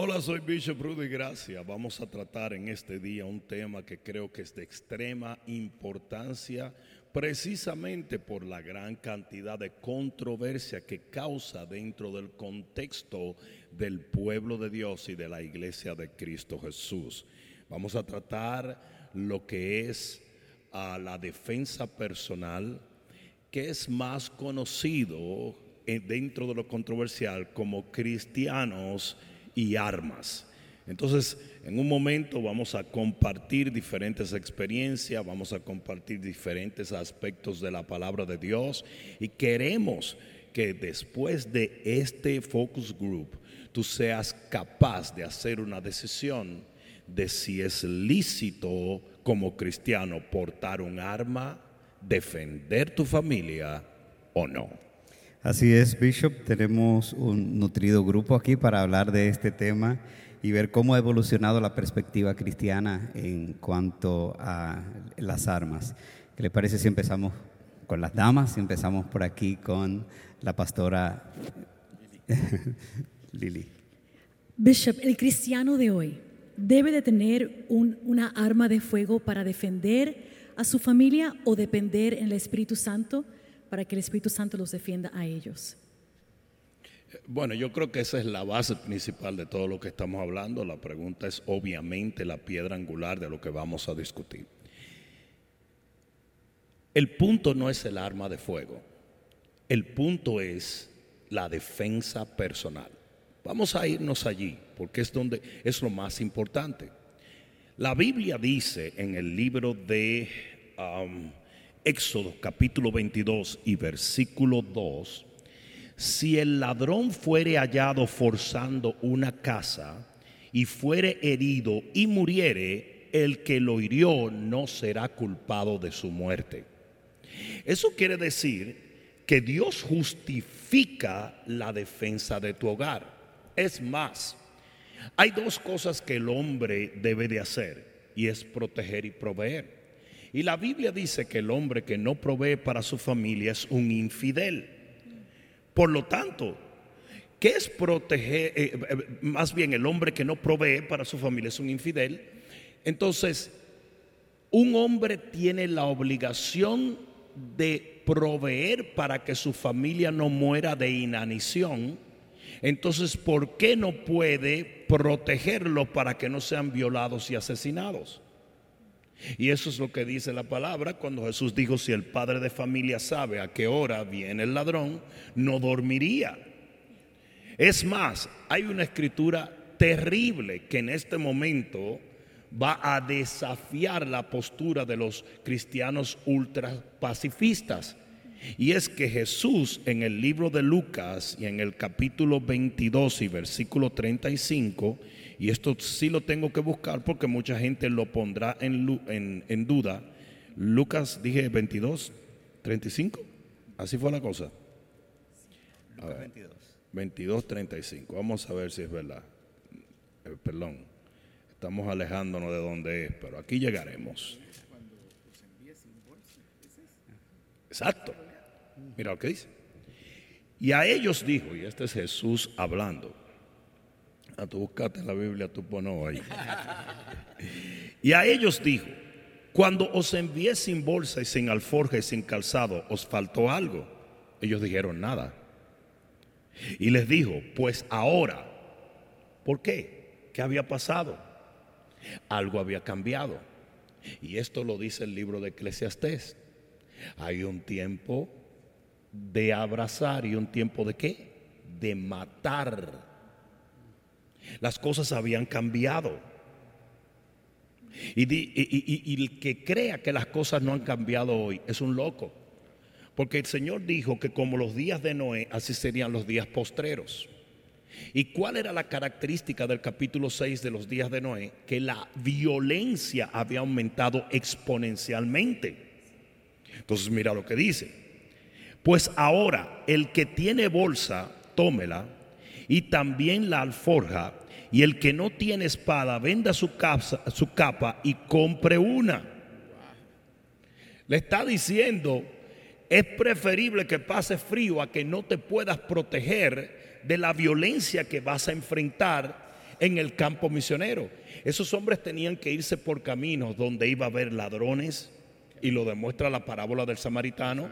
Hola, soy Bishop Rudy Gracia. Vamos a tratar en este día un tema que creo que es de extrema importancia precisamente por la gran cantidad de controversia que causa dentro del contexto del pueblo de Dios y de la iglesia de Cristo Jesús. Vamos a tratar lo que es a la defensa personal, que es más conocido eh, dentro de lo controversial como cristianos y armas. Entonces, en un momento vamos a compartir diferentes experiencias, vamos a compartir diferentes aspectos de la palabra de Dios y queremos que después de este focus group tú seas capaz de hacer una decisión de si es lícito como cristiano portar un arma, defender tu familia o no. Así es, Bishop, tenemos un nutrido grupo aquí para hablar de este tema y ver cómo ha evolucionado la perspectiva cristiana en cuanto a las armas. ¿Qué le parece si empezamos con las damas? Si empezamos por aquí con la pastora Lili. Bishop, el cristiano de hoy debe de tener una arma de fuego para defender a su familia o depender en el Espíritu Santo para que el Espíritu Santo los defienda a ellos. Bueno, yo creo que esa es la base principal de todo lo que estamos hablando. La pregunta es obviamente la piedra angular de lo que vamos a discutir. El punto no es el arma de fuego. El punto es la defensa personal. Vamos a irnos allí porque es donde es lo más importante. La Biblia dice en el libro de um, Éxodo capítulo 22 y versículo 2 si el ladrón fuere hallado forzando una casa y fuere herido y muriere, el que lo hirió no será culpado de su muerte. Eso quiere decir que Dios justifica la defensa de tu hogar. Es más, hay dos cosas que el hombre debe de hacer y es proteger y proveer. Y la Biblia dice que el hombre que no provee para su familia es un infidel. Por lo tanto, ¿qué es proteger? Eh, eh, más bien el hombre que no provee para su familia es un infidel. Entonces, un hombre tiene la obligación de proveer para que su familia no muera de inanición. Entonces, ¿por qué no puede protegerlo para que no sean violados y asesinados? Y eso es lo que dice la palabra cuando Jesús dijo, si el padre de familia sabe a qué hora viene el ladrón, no dormiría. Es más, hay una escritura terrible que en este momento va a desafiar la postura de los cristianos ultra pacifistas. Y es que Jesús en el libro de Lucas y en el capítulo 22 y versículo 35, y esto sí lo tengo que buscar porque mucha gente lo pondrá en, en, duda. Lucas, dije 22, 35. Así fue la cosa. 22. 22, 35. Vamos a ver si es verdad. Eh, perdón. Estamos alejándonos de donde es, pero aquí llegaremos. Exacto. Mira lo que dice. Y a ellos dijo, y este es Jesús hablando, a tu buscate en la Biblia, tú pones ahí. Y a ellos dijo, cuando os envié sin bolsa y sin alforja y sin calzado, ¿os faltó algo? Ellos dijeron nada. Y les dijo, pues ahora, ¿por qué? ¿Qué había pasado? Algo había cambiado. Y esto lo dice el libro de Eclesiastés. Hay un tiempo de abrazar y un tiempo de qué? De matar las cosas habían cambiado. Y, el que crea que las cosas no han cambiado hoy es un loco. Porque el Señor dijo que como los días de Noé, así serían los días postreros. ¿Y cuál era la característica del capítulo 6 de los días de Noé? Que la violencia había aumentado exponencialmente. Entonces mira lo que dice. Pues ahora el que tiene bolsa, tómela y también la alforja, y el que no tiene espada, venda su, su capa y compre una. Le está diciendo, es preferible que pase frío a que no te puedas proteger de la violencia que vas a enfrentar en el campo misionero. Esos hombres tenían que irse por caminos donde iba a haber ladrones, y lo demuestra la parábola del samaritano,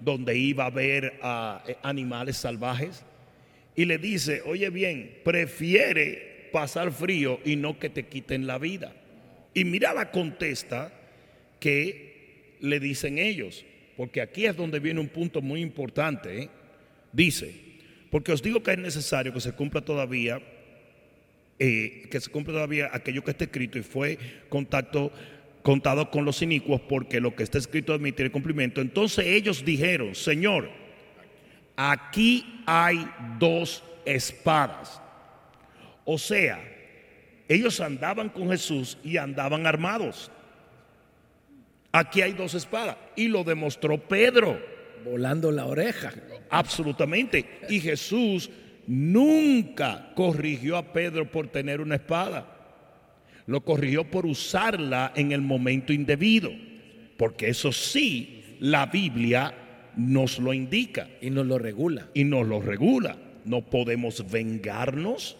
donde iba a haber ah, eh, animales salvajes. Y le dice, oye bien, prefiere pasar frío y no que te quiten la vida. Y mira la contesta que le dicen ellos, porque aquí es donde viene un punto muy importante. ¿eh? Dice, porque os digo que es necesario que se cumpla todavía, eh, que se cumpla todavía aquello que está escrito y fue contacto contado con los inicuos, porque lo que está escrito admite el cumplimiento. Entonces ellos dijeron, Señor, aquí hay dos espadas. O sea, ellos andaban con Jesús y andaban armados. Aquí hay dos espadas. Y lo demostró Pedro. Volando la oreja. Absolutamente. Y Jesús nunca corrigió a Pedro por tener una espada. Lo corrigió por usarla en el momento indebido. Porque eso sí, la Biblia nos lo indica. Y nos lo regula. Y nos lo regula. No podemos vengarnos.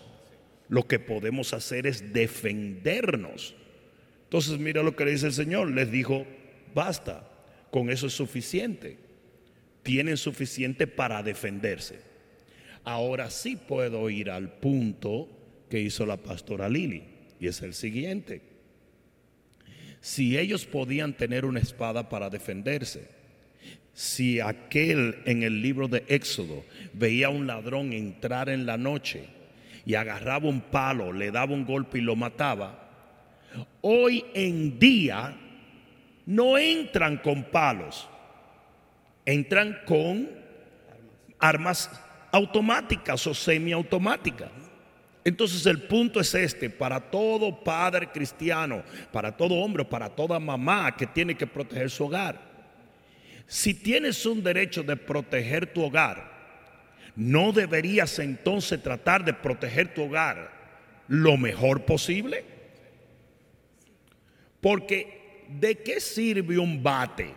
Lo que podemos hacer es defendernos. Entonces mira lo que le dice el Señor. Les dijo, basta, con eso es suficiente. Tienen suficiente para defenderse. Ahora sí puedo ir al punto que hizo la pastora Lili, y es el siguiente. Si ellos podían tener una espada para defenderse, si aquel en el libro de Éxodo veía a un ladrón entrar en la noche y agarraba un palo, le daba un golpe y lo mataba, hoy en día no entran con palos, entran con armas automáticas o semiautomáticas. Entonces el punto es este, para todo padre cristiano, para todo hombre, para toda mamá que tiene que proteger su hogar. Si tienes un derecho de proteger tu hogar, ¿no deberías entonces tratar de proteger tu hogar lo mejor posible? Porque ¿de qué sirve un bate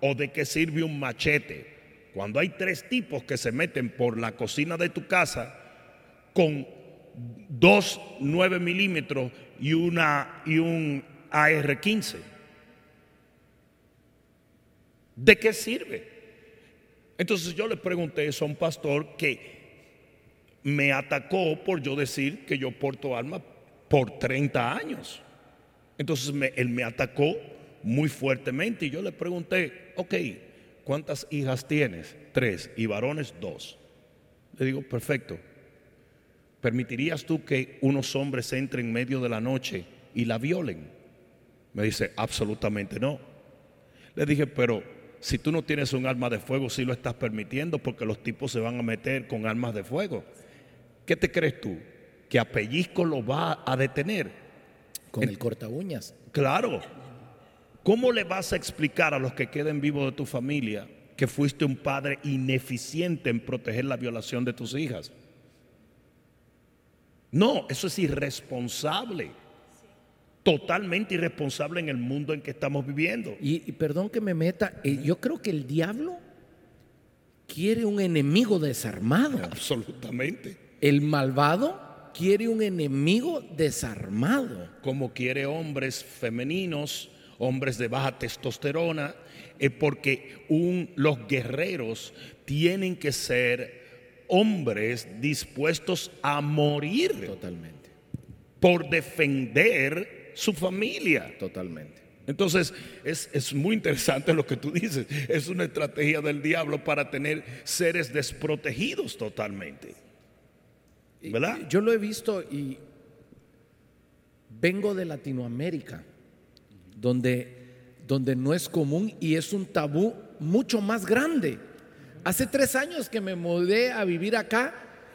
o de qué sirve un machete cuando hay tres tipos que se meten por la cocina de tu casa con dos 9 milímetros y, una, y un AR-15? ¿De qué sirve? Entonces yo le pregunté eso a un pastor que me atacó por yo decir que yo porto armas por 30 años. Entonces él me atacó muy fuertemente y yo le pregunté, ok, ¿cuántas hijas tienes? Tres y varones dos. Le digo, perfecto. ¿Permitirías tú que unos hombres entren en medio de la noche y la violen? Me dice, absolutamente no. Le dije, pero si tú no tienes un arma de fuego, sí lo estás permitiendo porque los tipos se van a meter con armas de fuego. ¿Qué te crees tú? ¿Que a pellizco lo va a detener? Con el corta uñas. Claro. ¿Cómo le vas a explicar a los que queden vivos de tu familia que fuiste un padre ineficiente en proteger la violación de tus hijas? No, eso es irresponsable. Totalmente irresponsable en el mundo en que estamos viviendo. Y, perdón que me meta, eh, yo creo que el diablo quiere un enemigo desarmado. Absolutamente. El malvado quiere un enemigo desarmado. Como quiere hombres femeninos, hombres de baja testosterona, es porque los guerreros tienen que ser hombres dispuestos a morir. Totalmente. Por defender su familia. Totalmente. Entonces, es, es, muy interesante lo que tú dices. Es una estrategia del diablo para tener seres desprotegidos totalmente. Yo lo he visto y vengo de Latinoamérica, donde, donde no es común y es un tabú mucho más grande. Hace tres años que me mudé a vivir acá,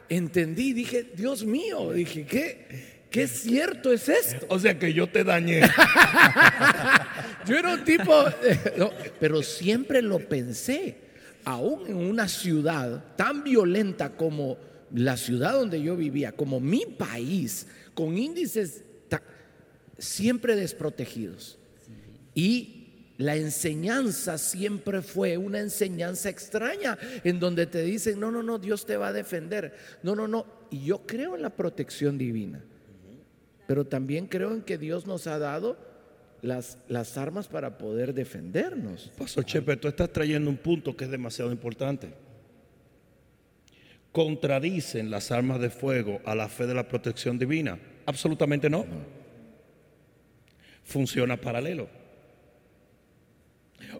entendí, dije, Dios mío, dije, ¿qué? ¿Qué cierto es esto? O sea que yo te dañé. yo era un tipo, pero siempre lo pensé, aún en una ciudad tan violenta como la ciudad donde yo vivía, como mi país, con índices siempre desprotegidos. Y la enseñanza siempre fue una enseñanza extraña en donde te dicen, no, no, no, Dios te va a defender. No, no, no. Y yo creo en la protección divina. Pero también creo en que Dios nos ha dado las, las armas para poder defendernos. Pastor Chepe, tú estás trayendo un punto que es demasiado importante. ¿Contradicen las armas de fuego a la fe de la protección divina? Absolutamente no. Funciona paralelo.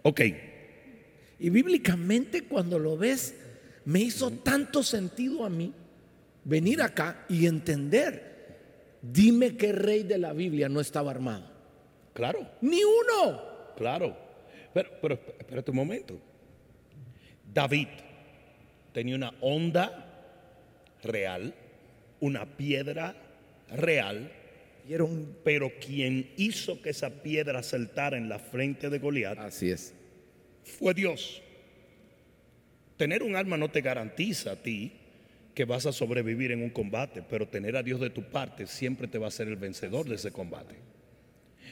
Ok, Y bíblicamente cuando lo ves, me hizo tanto sentido a mí venir acá y entender. Dime qué rey de la Biblia no estaba armado. claro, Ni uno. claro. Pero, pero espérate un momento. David tenía una onda real, una piedra real, pero quien hizo que esa piedra saltara en la frente de Goliat Así es. fue Dios. Tener un arma no te garantiza a ti que vas a sobrevivir en un combate, pero tener a Dios de tu parte siempre te va a ser el vencedor de ese combate.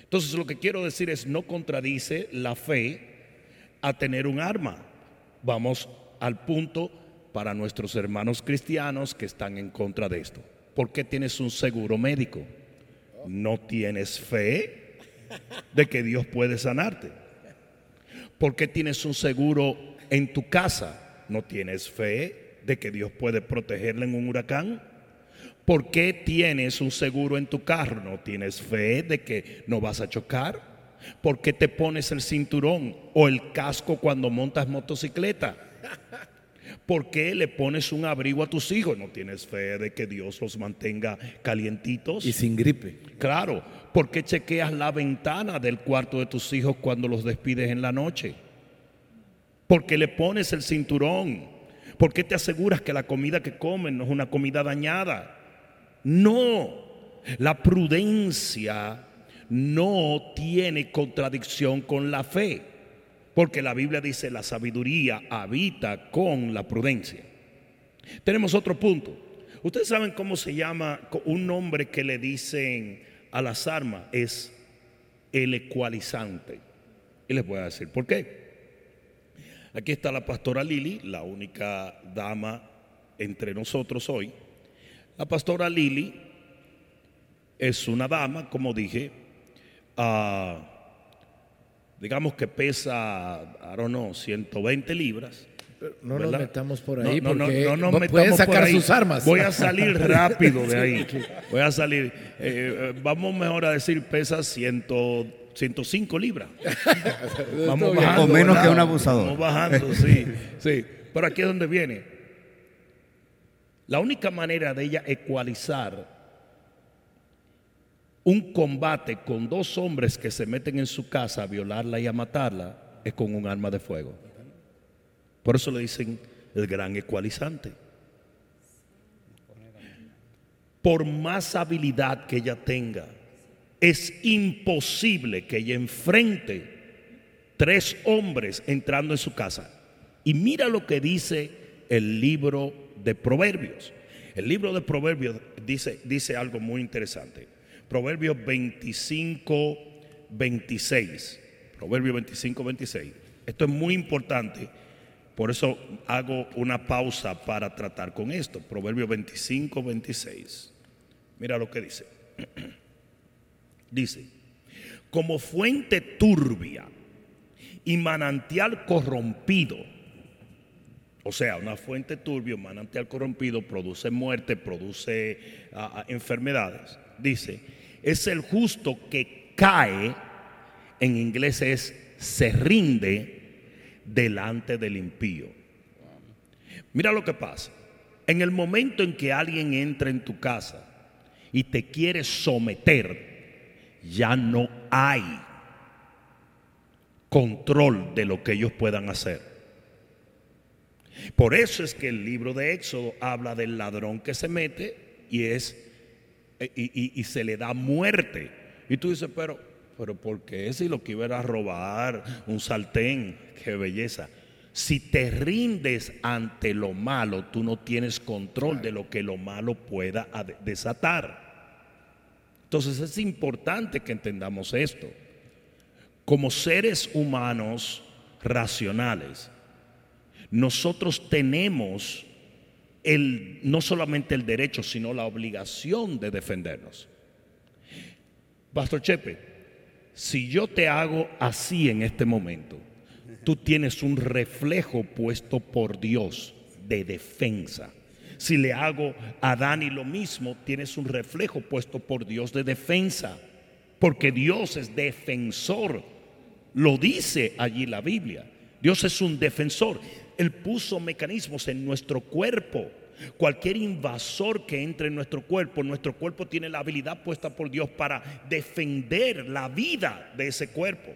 Entonces lo que quiero decir es no contradice la fe a tener un arma. Vamos al punto para nuestros hermanos cristianos que están en contra de esto. ¿Por qué tienes un seguro médico? No tienes fe de que Dios puede sanarte. ¿Por qué tienes un seguro en tu casa? ¿No tienes fe de que Dios puede protegerla en un huracán? ¿Por qué tienes un seguro en tu carro? ¿No tienes fe de que no vas a chocar? ¿Por qué te pones el cinturón o el casco cuando montas motocicleta? ¿Por qué le pones un abrigo a tus hijos? ¿No tienes fe de que Dios los mantenga calientitos? Y sin gripe. Claro, ¿por qué chequeas la ventana del cuarto de tus hijos cuando los despides en la noche? ¿Por qué le pones el cinturón? ¿Por qué te aseguras que la comida que comen no es una comida dañada? No, la prudencia no tiene contradicción con la fe, porque la Biblia dice la sabiduría habita con la prudencia. Tenemos otro punto. Ustedes saben cómo se llama un nombre que le dicen a las armas es el ecualizante. Y les voy a decir por qué. Aquí está la pastora Lili, la única dama entre nosotros hoy. La pastora Lili es una dama, como dije, ah, digamos que pesa, I don't know, 120 libras. No ¿verdad? nos metamos por ahí no, porque no pueden sacar sus armas. Voy a salir rápido de ahí. Voy a salir. eh, eh, vamos mejor a decir pesa 100, 105 libras. Vamos bien. O menos ¿verdad? que un abusador. Vamos bajando, sí, sí. Pero aquí es donde viene. La única manera de ella ecualizar un combate con dos hombres que se meten en su casa a violarla y a matarla es con un arma de fuego. Por eso le dicen el gran ecualizante. Por más habilidad que ella tenga, es imposible que ella enfrente tres hombres entrando en su casa. Y mira lo que dice el libro de Proverbios. El libro de Proverbios dice, dice algo muy interesante. Proverbios 25, 26. Proverbios 25, 26. Esto es muy importante. Por eso hago una pausa para tratar con esto. Proverbios 25, 26. Mira lo que dice. Dice, como fuente turbia y manantial corrompido, o sea, una fuente turbia, manantial corrompido produce muerte, produce ah, ah, enfermedades. Dice, es el justo que cae, en inglés es se rinde delante del impío. Mira lo que pasa. En el momento en que alguien entra en tu casa y te quiere someter, ya no hay control de lo que ellos puedan hacer. Por eso es que el libro de Éxodo habla del ladrón que se mete y es y, y- se le da muerte. Y tú dices, pero, pero ¿por qué si lo que iba era robar un sartén? Qué belleza. Si te rindes ante lo malo, tú no tienes control de lo que lo malo pueda desatar. Entonces es importante que entendamos esto. Como seres humanos racionales, nosotros tenemos el, no solamente el derecho, sino la obligación de defendernos. Pastor Chepe, si yo te hago así en este momento, tú tienes un reflejo puesto por Dios de defensa. Si le hago a Dani lo mismo, tienes un reflejo puesto por Dios de defensa. Porque Dios es defensor. Lo dice allí la Biblia. Dios es un defensor. Él puso mecanismos en nuestro cuerpo. Cualquier invasor que entre en nuestro cuerpo, nuestro cuerpo tiene la habilidad puesta por Dios para defender la vida de ese cuerpo.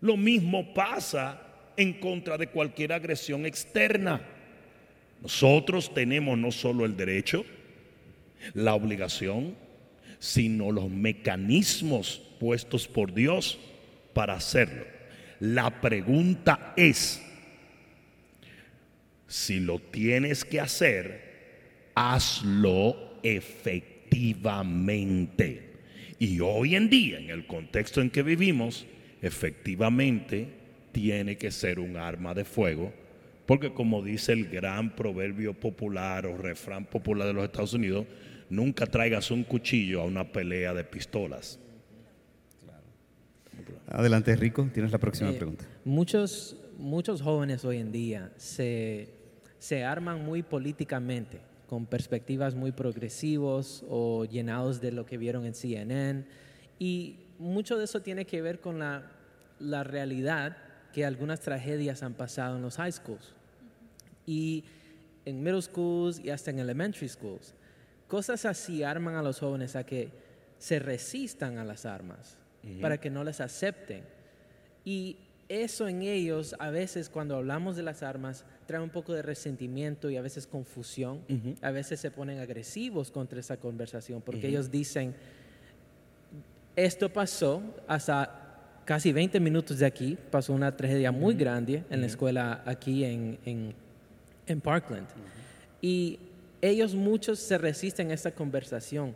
Lo mismo pasa en contra de cualquier agresión externa. Nosotros tenemos no solo el derecho, la obligación, sino los mecanismos puestos por Dios para hacerlo. La pregunta es, si lo tienes que hacer, hazlo efectivamente. Y hoy en día, en el contexto en que vivimos, efectivamente tiene que ser un arma de fuego porque como dice el gran proverbio popular o refrán popular de los Estados Unidos, nunca traigas un cuchillo a una pelea de pistolas. Adelante, Rico, tienes la próxima Eh, pregunta. Muchos, muchos jóvenes hoy en día se, se arman muy políticamente, con perspectivas muy progresivos o llenados de lo que vieron en CNN. Y mucho de eso tiene que ver con la, la realidad que algunas tragedias han pasado en los high schools y en middle schools y hasta en elementary schools. Cosas así arman a los jóvenes a que se resistan a las armas, para que no les acepten. Y eso en ellos, a veces cuando hablamos de las armas, trae un poco de resentimiento y a veces confusión. A veces se ponen agresivos contra esa conversación, porque ellos dicen, esto pasó hasta casi 20 minutos de aquí, pasó una tragedia muy grande en la escuela aquí en, en, en Parkland. Y ellos muchos se resisten a esta conversación.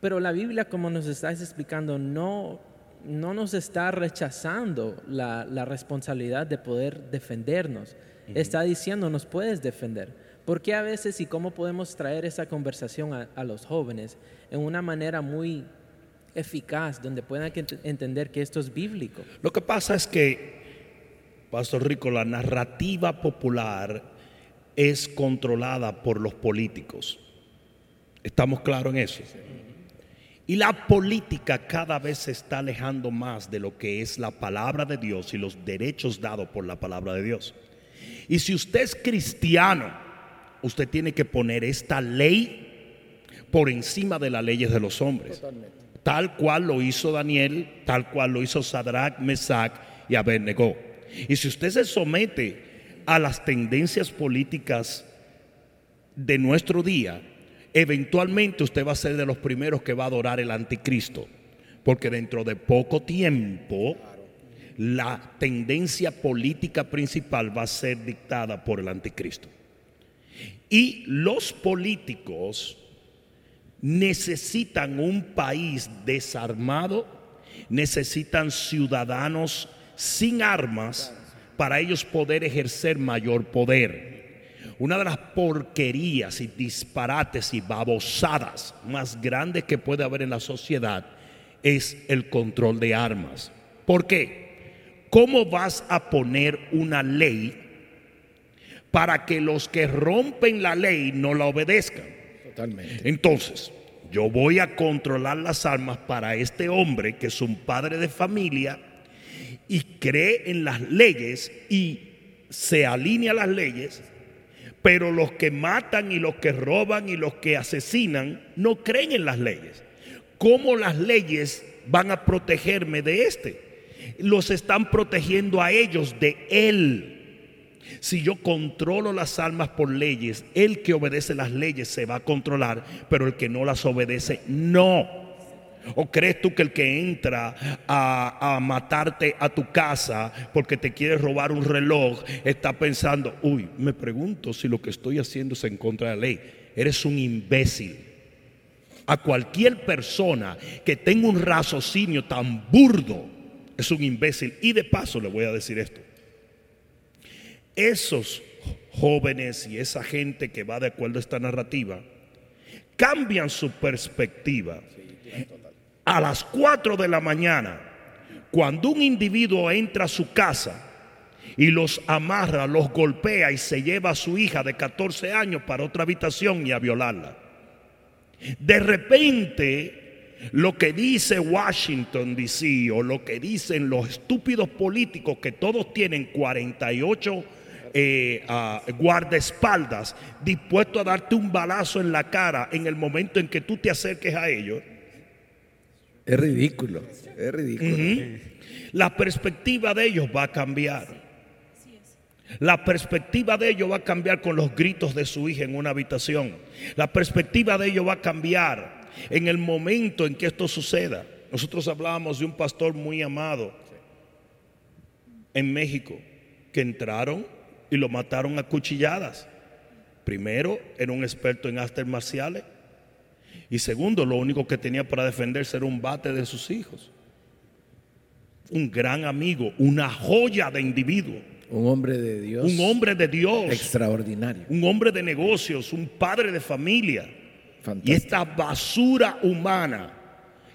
Pero la Biblia, como nos estás explicando, no, no nos está rechazando la, la responsabilidad de poder defendernos. Está diciendo, nos puedes defender. ¿Por qué a veces y cómo podemos traer esa conversación a, a los jóvenes en una manera muy eficaz, donde puedan ent- entender que esto es bíblico? Lo que pasa es que, Pastor Rico, la narrativa popular es controlada por los políticos. ¿Estamos claros en eso? Y la política cada vez se está alejando más de lo que es la palabra de Dios y los derechos dados por la palabra de Dios. Y si usted es cristiano, usted tiene que poner esta ley por encima de las leyes de los hombres. Tal cual lo hizo Daniel, tal cual lo hizo Sadrach, Mesach y Abednego. Y si usted se somete a las tendencias políticas de nuestro día, eventualmente usted va a ser de los primeros que va a adorar el anticristo. Porque dentro de poco tiempo, la tendencia política principal va a ser dictada por el anticristo. Y los políticos necesitan un país desarmado, necesitan ciudadanos sin armas para ellos poder ejercer mayor poder. Una de las porquerías y disparates y babosadas más grandes que puede haber en la sociedad es el control de armas. ¿Por qué? ¿Cómo vas a poner una ley para que los que rompen la ley no la obedezcan? Totalmente. Entonces, yo voy a controlar las armas para este hombre que es un padre de familia y cree en las leyes y se alinea a las leyes, pero los que matan y los que roban y los que asesinan no creen en las leyes. ¿Cómo las leyes van a protegerme de este? Los están protegiendo a ellos de él. Si yo controlo las almas por leyes, el que obedece las leyes se va a controlar, pero el que no las obedece, no. ¿O crees tú que el que entra a, a matarte a tu casa porque te quiere robar un reloj está pensando, uy, me pregunto si lo que estoy haciendo es en contra de la ley? Eres un imbécil. A cualquier persona que tenga un raciocinio tan burdo es un imbécil. Y de paso le voy a decir esto. Esos jóvenes y esa gente que va de acuerdo a esta narrativa cambian su perspectiva a las 4 de la mañana, cuando un individuo entra a su casa y los amarra, los golpea y se lleva a su hija de 14 años para otra habitación y a violarla. De repente, lo que dice Washington DC o lo que dicen los estúpidos políticos que todos tienen 48 eh, ah, guardaespaldas dispuestos a darte un balazo en la cara en el momento en que tú te acerques a ellos. Es ridículo, es ridículo. La perspectiva de ellos va a cambiar. La perspectiva de ellos va a cambiar con los gritos de su hija en una habitación. La perspectiva de ellos va a cambiar en el momento en que esto suceda. Nosotros hablábamos de un pastor muy amado en México que entraron y lo mataron a cuchilladas. Primero, era un experto en artes marciales. Y segundo, lo único que tenía para defenderse era un bate de sus hijos. Un gran amigo, una joya de individuo. Un hombre de Dios. Un hombre de Dios. Extraordinario. Un hombre de negocios, un padre de familia. Fantástico. Y esta basura humana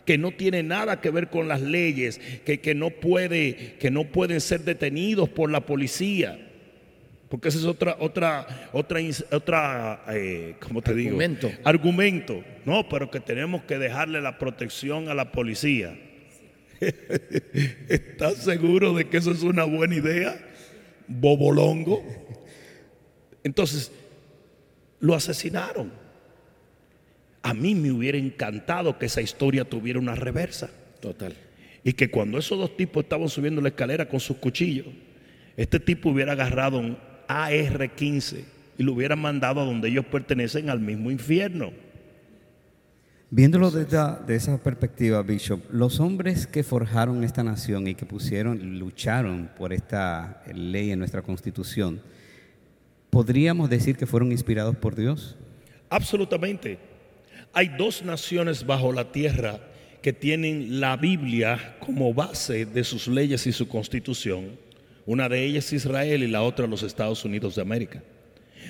que no tiene nada que ver con las leyes, que, que no puede, que no pueden ser detenidos por la policía. Porque esa es otra, otra, otra, otra, eh, ¿cómo te Argumento. digo? Argumento. No, pero que tenemos que dejarle la protección a la policía. ¿Estás seguro de que eso es una buena idea? Bobolongo. Entonces, lo asesinaron. A mí me hubiera encantado que esa historia tuviera una reversa. Total. Y que cuando esos dos tipos estaban subiendo la escalera con sus cuchillos, este tipo hubiera agarrado un AR-15 y lo hubiera mandado a donde ellos pertenecen al mismo infierno. Viéndolo desde de esa perspectiva, Bishop, los hombres que forjaron esta nación y que pusieron, lucharon por esta ley en nuestra constitución, ¿podríamos decir que fueron inspirados por Dios? Absolutamente. Hay dos naciones bajo la tierra que tienen la Biblia como base de sus leyes y su constitución. Una de ellas es Israel y la otra los Estados Unidos de América.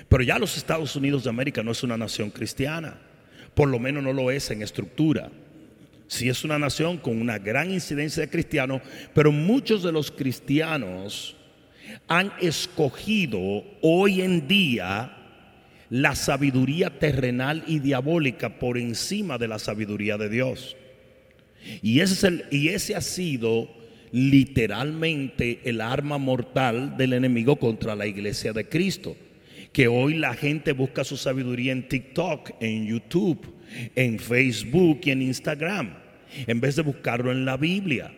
Pero ya los Estados Unidos de América no es una nación cristiana, por lo menos no lo es en estructura. Sí es una nación con una gran incidencia de cristianos, pero muchos de los cristianos han escogido hoy en día la sabiduría terrenal y diabólica por encima de la sabiduría de Dios. Y ese, es el- y ese ha sido literalmente el arma mortal del enemigo contra la iglesia de Cristo. Que hoy la gente busca su sabiduría en TikTok, en YouTube, en Facebook y en Instagram, en vez de buscarlo en la Biblia.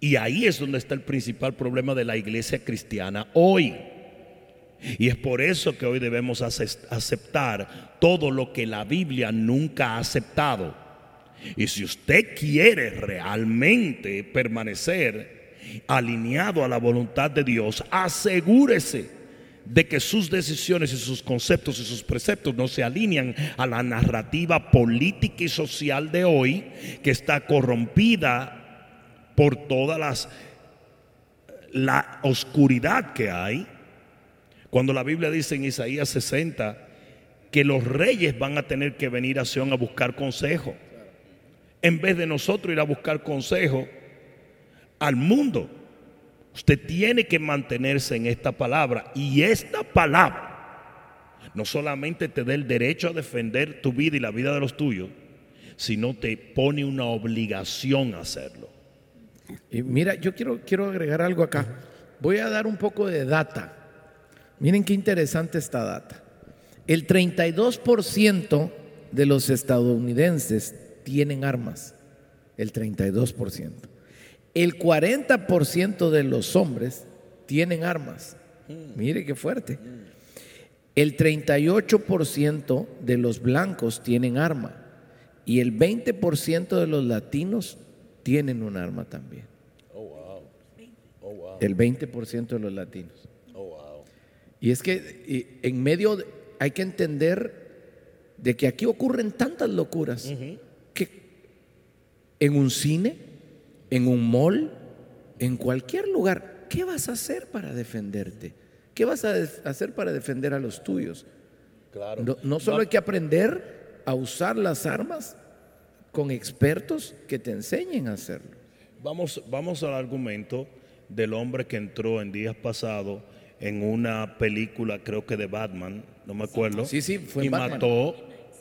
Y ahí es donde está el principal problema de la iglesia cristiana hoy. Y es por eso que hoy debemos ace- aceptar todo lo que la Biblia nunca ha aceptado. Y si usted quiere realmente permanecer alineado a la voluntad de Dios, asegúrese de que sus decisiones y sus conceptos y sus preceptos no se alinean a la narrativa política y social de hoy que está corrompida por todas las la oscuridad que hay. Cuando la Biblia dice en Isaías 60 que los reyes van a tener que venir a Sion a buscar consejo, en vez de nosotros ir a buscar consejo al mundo. Usted tiene que mantenerse en esta palabra y esta palabra no solamente te da el derecho a defender tu vida y la vida de los tuyos, sino te pone una obligación a hacerlo. Y mira, yo quiero, quiero agregar algo acá. Voy a dar un poco de data. Miren qué interesante esta data. El 32% de los estadounidenses tienen armas. El 32%. El 40% de los hombres tienen armas. Mire qué fuerte. El 38% de los blancos tienen arma. Y el 20% de los latinos tienen un arma también. El 20% de los latinos. Y es que en medio hay que entender de que aquí ocurren tantas locuras en un cine, en un mall, en cualquier lugar, ¿qué vas a hacer para defenderte? ¿Qué vas a hacer para defender a los tuyos? Claro. No, no solo hay que aprender a usar las armas con expertos que te enseñen a hacerlo. Vamos, vamos al argumento del hombre que entró en días pasados en una película, creo que de Batman, no me acuerdo. Sí, sí, fue y en Batman. mató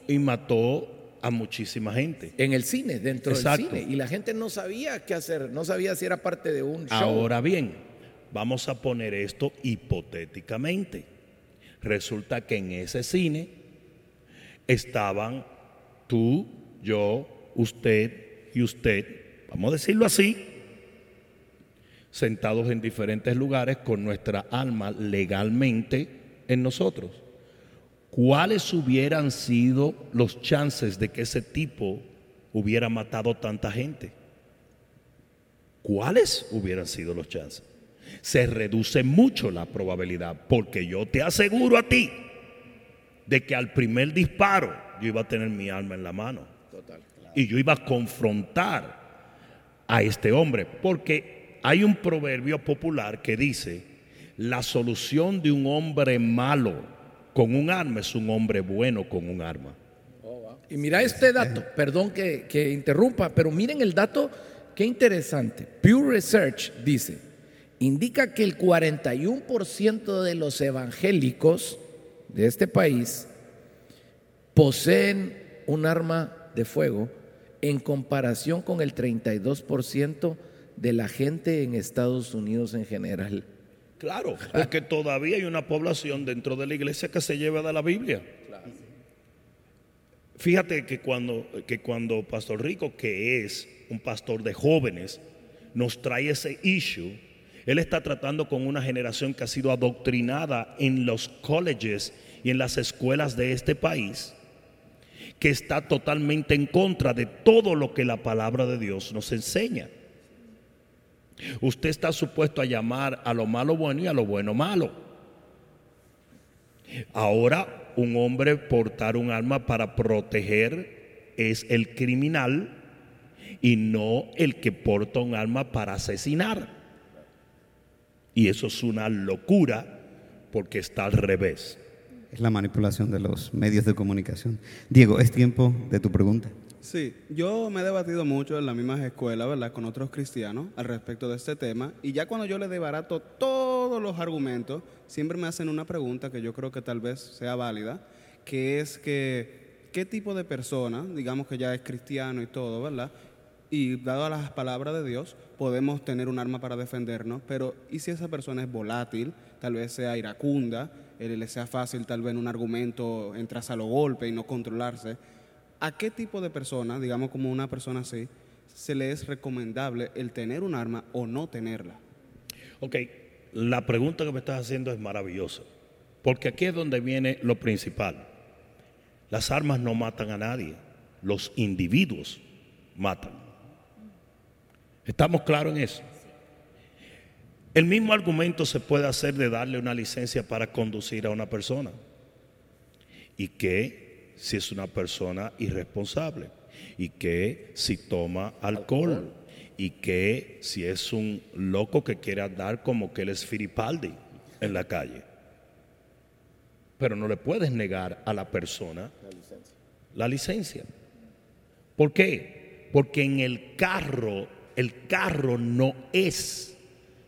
y mató a muchísima gente. En el cine, dentro Exacto. del cine. Y la gente no sabía qué hacer, no sabía si era parte de un show. Ahora bien, vamos a poner esto hipotéticamente. Resulta que en ese cine estaban tú, yo, usted y usted, vamos a decirlo así, sentados en diferentes lugares con nuestra alma legalmente en nosotros. ¿Cuáles hubieran sido los chances de que ese tipo hubiera matado tanta gente? ¿Cuáles hubieran sido los chances? Se reduce mucho la probabilidad, porque yo te aseguro a ti de que al primer disparo yo iba a tener mi alma en la mano. Y yo iba a confrontar a este hombre, porque hay un proverbio popular que dice, la solución de un hombre malo con un arma es un hombre bueno con un arma. Y mira este dato, perdón que, que interrumpa, pero miren el dato, qué interesante. Pew Research dice, indica que el 41% de los evangélicos de este país poseen un arma de fuego en comparación con el 32% de la gente en Estados Unidos en general. Claro, porque todavía hay una población dentro de la iglesia que se lleva de la Biblia. Fíjate que cuando, que cuando Pastor Rico, que es un pastor de jóvenes, nos trae ese issue, él está tratando con una generación que ha sido adoctrinada en los colleges y en las escuelas de este país, que está totalmente en contra de todo lo que la palabra de Dios nos enseña. Usted está supuesto a llamar a lo malo bueno y a lo bueno malo. Ahora, un hombre portar un arma para proteger es el criminal y no el que porta un arma para asesinar. Y eso es una locura porque está al revés. Es la manipulación de los medios de comunicación. Diego, es tiempo de tu pregunta. Sí, yo me he debatido mucho en las mismas escuelas, ¿verdad?, con otros cristianos al respecto de este tema. Y ya cuando yo les debarato todos los argumentos, siempre me hacen una pregunta que yo creo que tal vez sea válida, que es que, ¿qué tipo de persona, digamos que ya es cristiano y todo, ¿verdad? Y dado a las palabras de Dios, podemos tener un arma para defendernos, pero ¿y si esa persona es volátil, tal vez sea iracunda, eh, le sea fácil tal vez un argumento entrarse a los golpes y no controlarse? ¿A qué tipo de persona, digamos como una persona así, se le es recomendable el tener un arma o no tenerla? Ok, la pregunta que me estás haciendo es maravillosa, porque aquí es donde viene lo principal. Las armas no matan a nadie, los individuos matan. ¿Estamos claros en eso? El mismo argumento se puede hacer de darle una licencia para conducir a una persona. ¿Y qué si es una persona irresponsable? ¿Y qué si toma alcohol? ¿Y qué si es un loco que quiere andar como que él es Firipaldi en la calle? Pero no le puedes negar a la persona la licencia. ¿Por qué? Porque en el carro, el carro no es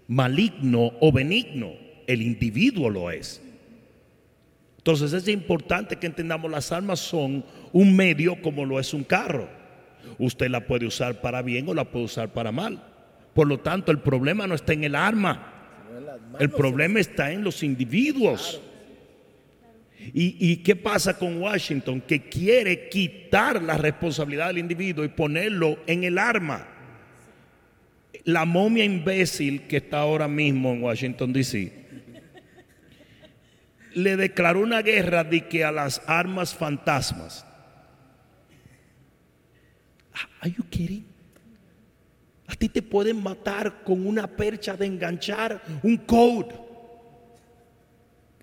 maligno o benigno, el individuo lo es. Entonces es importante que entendamos las armas son un medio como lo es un carro. Usted la puede usar para bien o la puede usar para mal. Por lo tanto, el problema no está en el arma. El problema está en los individuos. ¿Y, ¿Y, qué pasa con Washington? Que quiere quitar la responsabilidad del individuo y ponerlo en el arma. La momia imbécil que está ahora mismo en Washington, D.C., le declaró una guerra de que a las armas fantasmas. Are you? A ti te pueden matar con una percha de enganchar un code.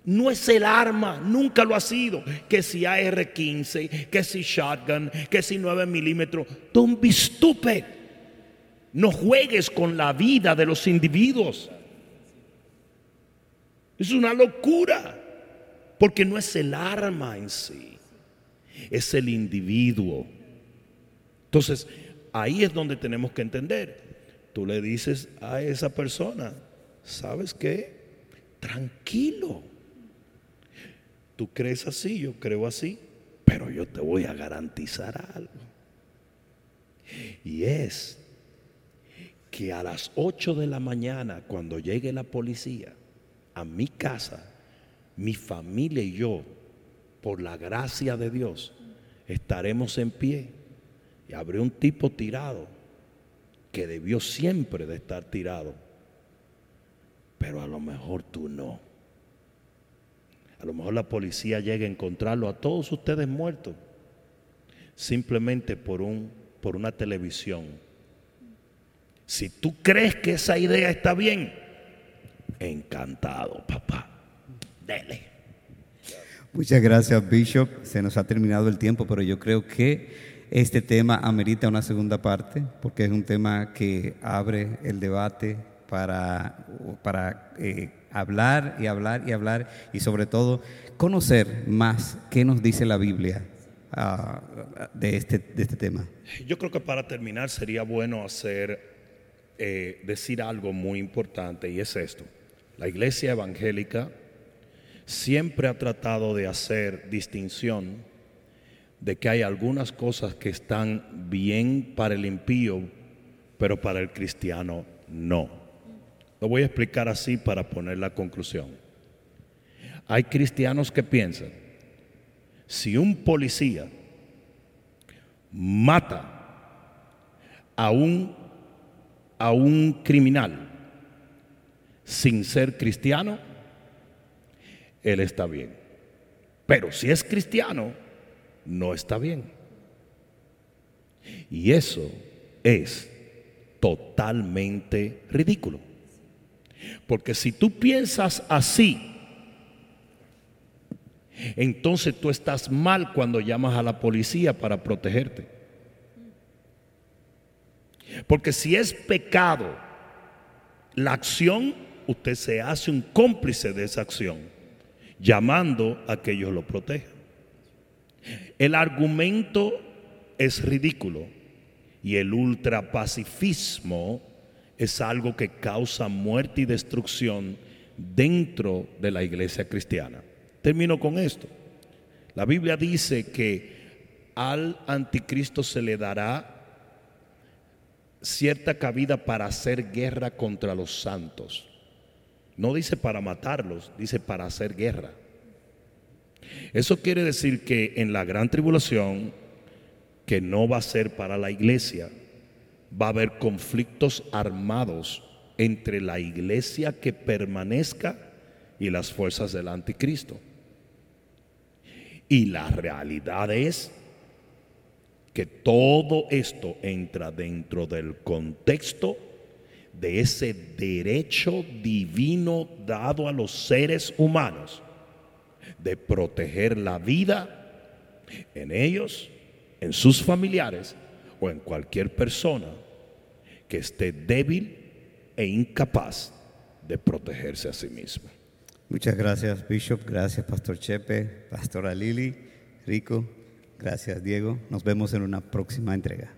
No es el arma, nunca lo ha sido. Que si AR-15, que si shotgun, que si 9 milímetros. Don't be stupid. No juegues con la vida de los individuos. Es una locura. Porque no es el arma en sí, es el individuo. Entonces, ahí es donde tenemos que entender. Tú le dices a esa persona, ¿sabes qué? Tranquilo. Tú crees así, yo creo así, pero yo te voy a garantizar algo. Y es que a las 8 de la mañana, cuando llegue la policía a mi casa, mi familia y yo, por la gracia de Dios, estaremos en pie. Y habrá un tipo tirado que debió siempre de estar tirado, pero a lo mejor tú no. A lo mejor la policía llega a encontrarlo a todos ustedes muertos, simplemente por, un, por una televisión. Si tú crees que esa idea está bien, encantado, papá. Dele. Muchas gracias, Bishop. Se nos ha terminado el tiempo, pero yo creo que este tema amerita una segunda parte, porque es un tema que abre el debate para, para eh, hablar y hablar y hablar y sobre todo conocer más qué nos dice la Biblia ah, de, este, de este tema. Yo creo que para terminar sería bueno hacer, eh, decir algo muy importante y es esto. La iglesia evangélica siempre ha tratado de hacer distinción de que hay algunas cosas que están bien para el impío, pero para el cristiano no. Lo voy a explicar así para poner la conclusión. Hay cristianos que piensan, si un policía mata a un, a un criminal sin ser cristiano, él está bien. Pero si es cristiano, no está bien. Y eso es totalmente ridículo. Porque si tú piensas así, entonces tú estás mal cuando llamas a la policía para protegerte. Porque si es pecado la acción, usted se hace un cómplice de esa acción, llamando a que ellos lo protejan. El argumento es ridículo y el ultrapacifismo es algo que causa muerte y destrucción dentro de la iglesia cristiana. Termino con esto. La Biblia dice que al anticristo se le dará cierta cabida para hacer guerra contra los santos. No dice para matarlos, dice para hacer guerra. Eso quiere decir que en la gran tribulación, que no va a ser para la iglesia, va a haber conflictos armados entre la iglesia que permanezca y las fuerzas del anticristo. Y la realidad es que todo esto entra dentro del contexto de ese derecho divino dado a los seres humanos de proteger la vida en ellos, en sus familiares o en cualquier persona que esté débil e incapaz de protegerse a sí mismo. Muchas gracias, Bishop. Gracias, Pastor Chepe, Pastora Lili, Rico. Gracias, Diego. Nos vemos en una próxima entrega.